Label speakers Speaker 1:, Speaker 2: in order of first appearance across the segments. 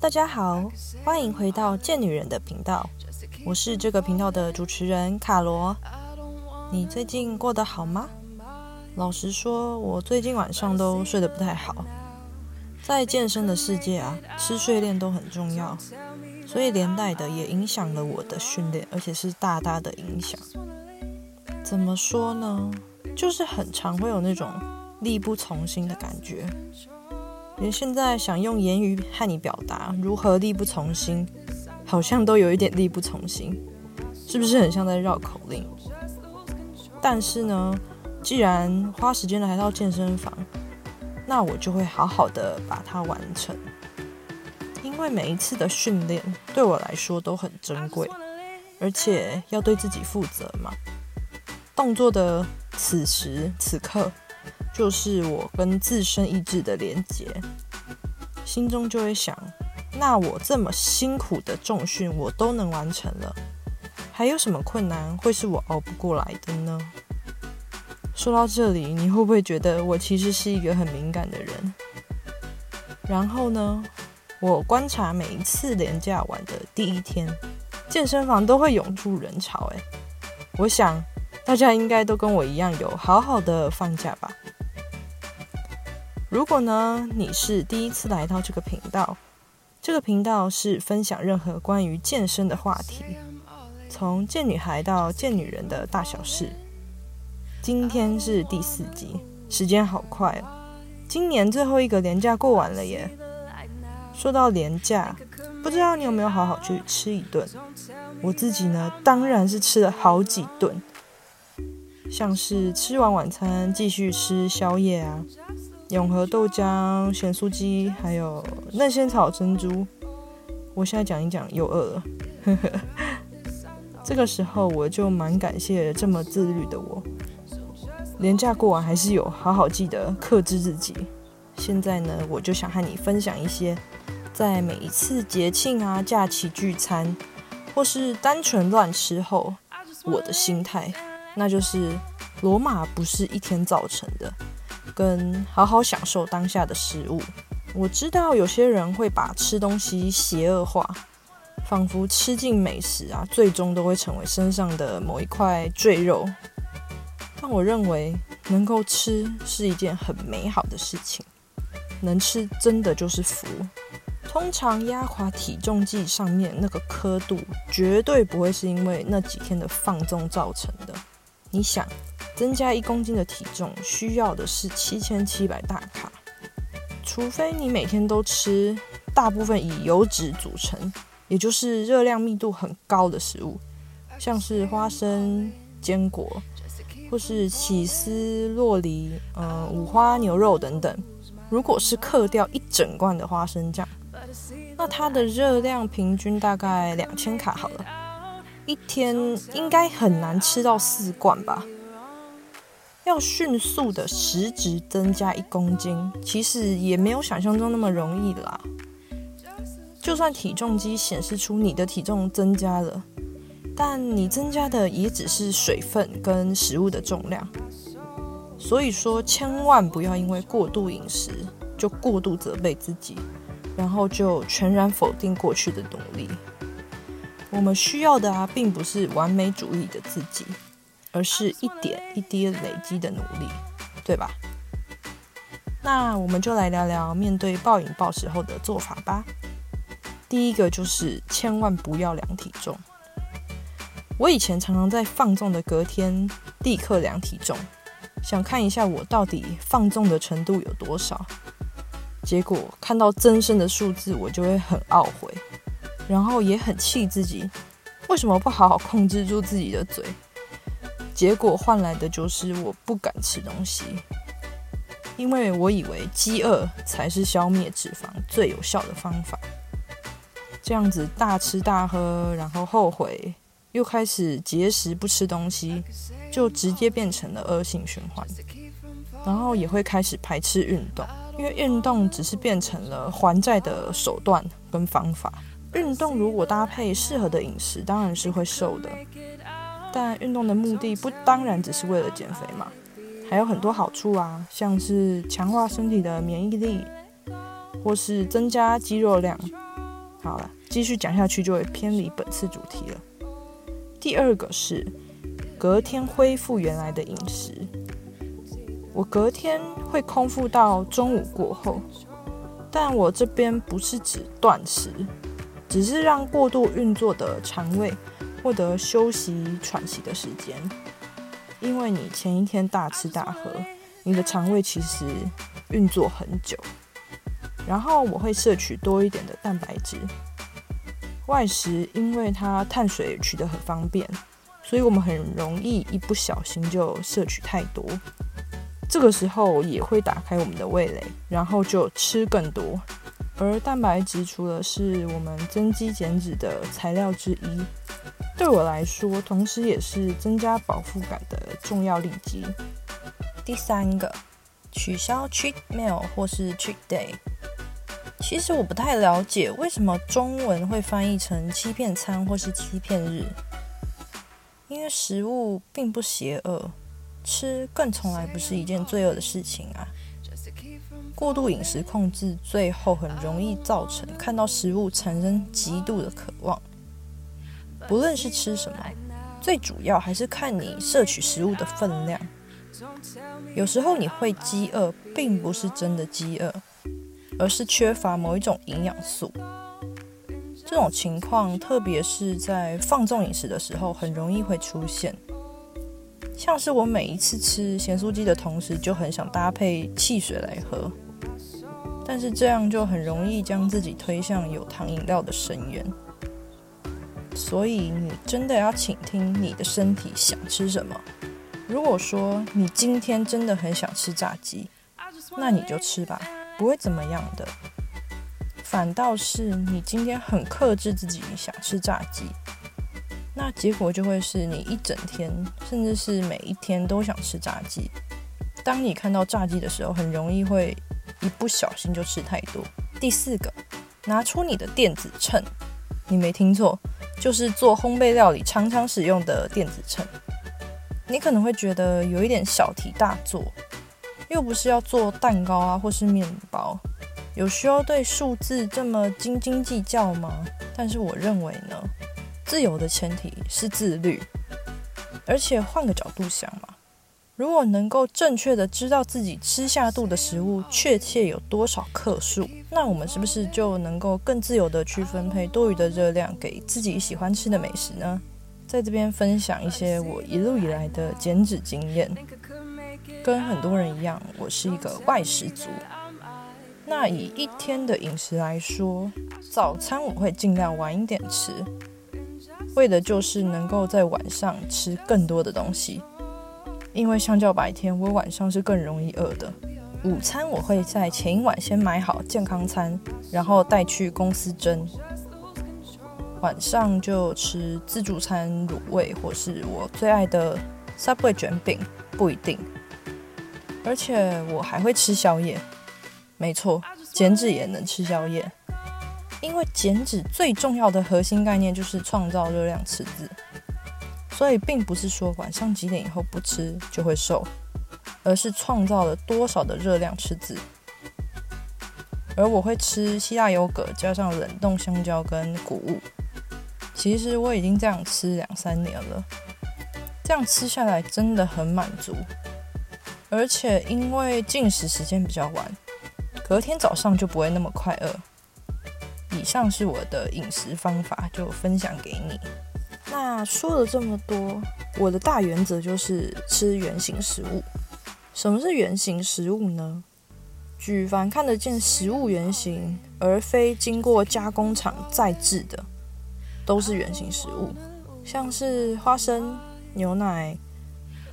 Speaker 1: 大家好，欢迎回到贱女人的频道，我是这个频道的主持人卡罗。你最近过得好吗？老实说，我最近晚上都睡得不太好。在健身的世界啊，吃睡练都很重要，所以连带的也影响了我的训练，而且是大大的影响。怎么说呢？就是很常会有那种力不从心的感觉。连现在想用言语和你表达如何力不从心，好像都有一点力不从心，是不是很像在绕口令？但是呢，既然花时间来到健身房，那我就会好好的把它完成，因为每一次的训练对我来说都很珍贵，而且要对自己负责嘛。动作的此时此刻。就是我跟自身意志的连结，心中就会想：那我这么辛苦的重训，我都能完成了，还有什么困难会是我熬不过来的呢？说到这里，你会不会觉得我其实是一个很敏感的人？然后呢，我观察每一次连假完的第一天，健身房都会涌出人潮。诶，我想大家应该都跟我一样，有好好的放假吧。如果呢，你是第一次来到这个频道，这个频道是分享任何关于健身的话题，从健女孩到健女人的大小事。今天是第四集，时间好快哦，今年最后一个年假过完了耶。说到年假，不知道你有没有好好去吃一顿？我自己呢，当然是吃了好几顿，像是吃完晚餐继续吃宵夜啊。永和豆浆、咸酥鸡，还有嫩仙草珍珠。我现在讲一讲，又饿了。这个时候，我就蛮感谢这么自律的我。年假过完，还是有好好记得克制自己。现在呢，我就想和你分享一些，在每一次节庆啊、假期聚餐，或是单纯乱吃后，我的心态，那就是罗马不是一天造成的。跟好好享受当下的食物。我知道有些人会把吃东西邪恶化，仿佛吃尽美食啊，最终都会成为身上的某一块赘肉。但我认为，能够吃是一件很美好的事情，能吃真的就是福。通常压垮体重计上面那个刻度，绝对不会是因为那几天的放纵造成的。你想？增加一公斤的体重需要的是七千七百大卡，除非你每天都吃大部分以油脂组成，也就是热量密度很高的食物，像是花生、坚果，或是起司、洛梨、呃五花牛肉等等。如果是克掉一整罐的花生酱，那它的热量平均大概两千卡好了，一天应该很难吃到四罐吧。要迅速的实质增加一公斤，其实也没有想象中那么容易啦。就算体重机显示出你的体重增加了，但你增加的也只是水分跟食物的重量。所以说，千万不要因为过度饮食就过度责备自己，然后就全然否定过去的努力。我们需要的啊，并不是完美主义的自己。而是一点一滴累积的努力，对吧？那我们就来聊聊面对暴饮暴食后的做法吧。第一个就是千万不要量体重。我以前常常在放纵的隔天立刻量体重，想看一下我到底放纵的程度有多少。结果看到增生的数字，我就会很懊悔，然后也很气自己，为什么不好好控制住自己的嘴？结果换来的就是我不敢吃东西，因为我以为饥饿才是消灭脂肪最有效的方法。这样子大吃大喝，然后后悔，又开始节食不吃东西，就直接变成了恶性循环。然后也会开始排斥运动，因为运动只是变成了还债的手段跟方法。运动如果搭配适合的饮食，当然是会瘦的。但运动的目的不当然只是为了减肥嘛，还有很多好处啊，像是强化身体的免疫力，或是增加肌肉量，好了，继续讲下去就会偏离本次主题了。第二个是隔天恢复原来的饮食，我隔天会空腹到中午过后，但我这边不是指断食，只是让过度运作的肠胃获得休息喘息的时间，因为你前一天大吃大喝，你的肠胃其实运作很久。然后我会摄取多一点的蛋白质，外食因为它碳水取得很方便，所以我们很容易一不小心就摄取太多。这个时候也会打开我们的味蕾，然后就吃更多。而蛋白质除了是我们增肌减脂的材料之一，对我来说，同时也是增加饱腹感的重要利基。第三个，取消 cheat meal 或是 cheat day。其实我不太了解为什么中文会翻译成欺骗餐或是欺骗日，因为食物并不邪恶，吃更从来不是一件罪恶的事情啊。过度饮食控制最后很容易造成看到食物产生极度的渴望，不论是吃什么，最主要还是看你摄取食物的分量。有时候你会饥饿，并不是真的饥饿。而是缺乏某一种营养素，这种情况特别是在放纵饮食的时候，很容易会出现。像是我每一次吃咸酥鸡的同时，就很想搭配汽水来喝，但是这样就很容易将自己推向有糖饮料的深渊。所以你真的要倾听你的身体想吃什么。如果说你今天真的很想吃炸鸡，那你就吃吧。不会怎么样的，反倒是你今天很克制自己想吃炸鸡，那结果就会是你一整天，甚至是每一天都想吃炸鸡。当你看到炸鸡的时候，很容易会一不小心就吃太多。第四个，拿出你的电子秤，你没听错，就是做烘焙料理常常使用的电子秤。你可能会觉得有一点小题大做。又不是要做蛋糕啊，或是面包，有需要对数字这么斤斤计较吗？但是我认为呢，自由的前提是自律。而且换个角度想嘛，如果能够正确的知道自己吃下肚的食物确切有多少克数，那我们是不是就能够更自由的去分配多余的热量给自己喜欢吃的美食呢？在这边分享一些我一路以来的减脂经验。跟很多人一样，我是一个外食族。那以一天的饮食来说，早餐我会尽量晚一点吃，为的就是能够在晚上吃更多的东西。因为相较白天，我晚上是更容易饿的。午餐我会在前一晚先买好健康餐，然后带去公司蒸。晚上就吃自助餐卤味，或是我最爱的 Subway 卷饼，不一定。而且我还会吃宵夜，没错，减脂也能吃宵夜。因为减脂最重要的核心概念就是创造热量赤字，所以并不是说晚上几点以后不吃就会瘦，而是创造了多少的热量赤字。而我会吃希腊优格加上冷冻香蕉跟谷物，其实我已经这样吃两三年了，这样吃下来真的很满足。而且因为进食时间比较晚，隔天早上就不会那么快饿。以上是我的饮食方法，就分享给你。那说了这么多，我的大原则就是吃原形食物。什么是原形食物呢？举凡看得见食物原形，而非经过加工厂再制的，都是原形食物。像是花生、牛奶。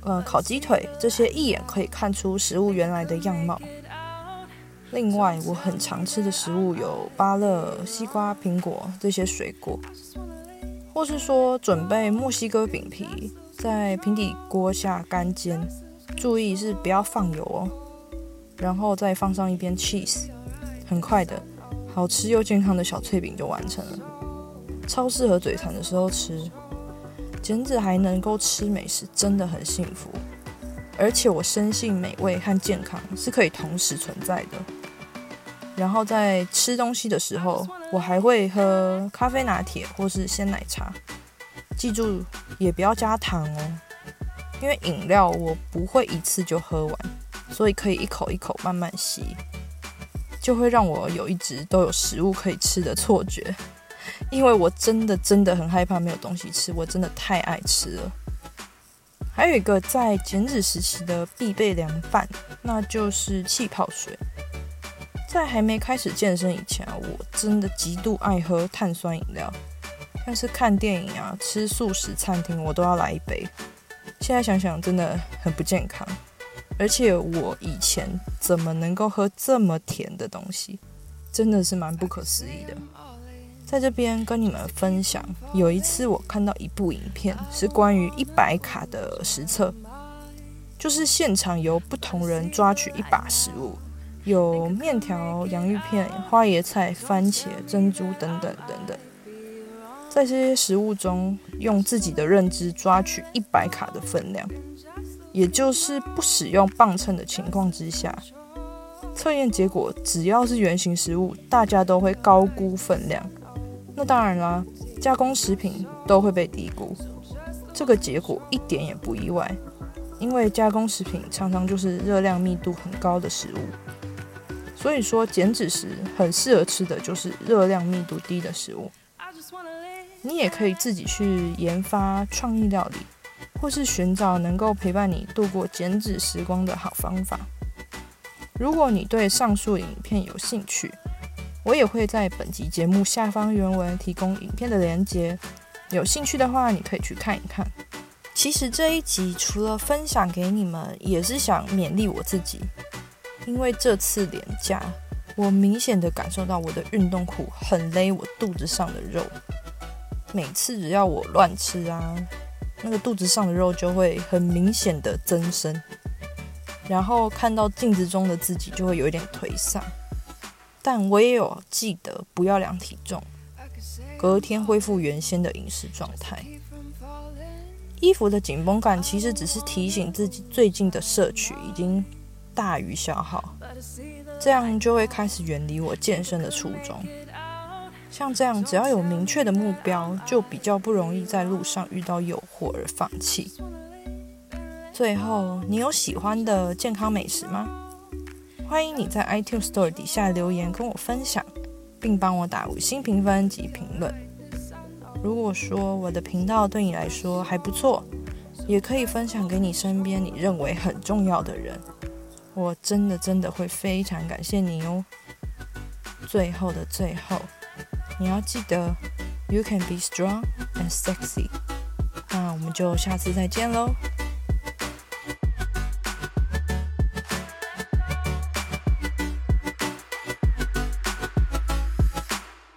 Speaker 1: 呃，烤鸡腿这些一眼可以看出食物原来的样貌。另外，我很常吃的食物有芭乐、西瓜、苹果这些水果，或是说准备墨西哥饼皮，在平底锅下干煎，注意是不要放油哦。然后再放上一边 cheese，很快的，好吃又健康的小脆饼就完成了，超适合嘴馋的时候吃。减脂还能够吃美食，真的很幸福。而且我深信美味和健康是可以同时存在的。然后在吃东西的时候，我还会喝咖啡拿铁或是鲜奶茶。记住，也不要加糖哦，因为饮料我不会一次就喝完，所以可以一口一口慢慢吸，就会让我有一直都有食物可以吃的错觉。因为我真的真的很害怕没有东西吃，我真的太爱吃了。还有一个在减脂时期的必备凉拌，那就是气泡水。在还没开始健身以前啊，我真的极度爱喝碳酸饮料，但是看电影啊、吃素食餐厅，我都要来一杯。现在想想真的很不健康，而且我以前怎么能够喝这么甜的东西，真的是蛮不可思议的。在这边跟你们分享，有一次我看到一部影片，是关于一百卡的实测，就是现场由不同人抓取一把食物，有面条、洋芋片、花椰菜、番茄、珍珠等等等等，在这些食物中用自己的认知抓取一百卡的分量，也就是不使用磅秤的情况之下，测验结果只要是圆形食物，大家都会高估分量。那当然啦，加工食品都会被低估，这个结果一点也不意外，因为加工食品常常就是热量密度很高的食物，所以说减脂时很适合吃的就是热量密度低的食物。你也可以自己去研发创意料理，或是寻找能够陪伴你度过减脂时光的好方法。如果你对上述影片有兴趣，我也会在本集节目下方原文提供影片的连接，有兴趣的话你可以去看一看。其实这一集除了分享给你们，也是想勉励我自己，因为这次连假，我明显的感受到我的运动裤很勒我肚子上的肉，每次只要我乱吃啊，那个肚子上的肉就会很明显的增生，然后看到镜子中的自己就会有一点颓丧。但我也有记得不要量体重，隔天恢复原先的饮食状态。衣服的紧绷感其实只是提醒自己最近的摄取已经大于消耗，这样就会开始远离我健身的初衷。像这样，只要有明确的目标，就比较不容易在路上遇到诱惑而放弃。最后，你有喜欢的健康美食吗？欢迎你在 iTunes Store 底下留言跟我分享，并帮我打五星评分及评论。如果说我的频道对你来说还不错，也可以分享给你身边你认为很重要的人。我真的真的会非常感谢你哦。最后的最后，你要记得，You can be strong and sexy。那我们就下次再见喽。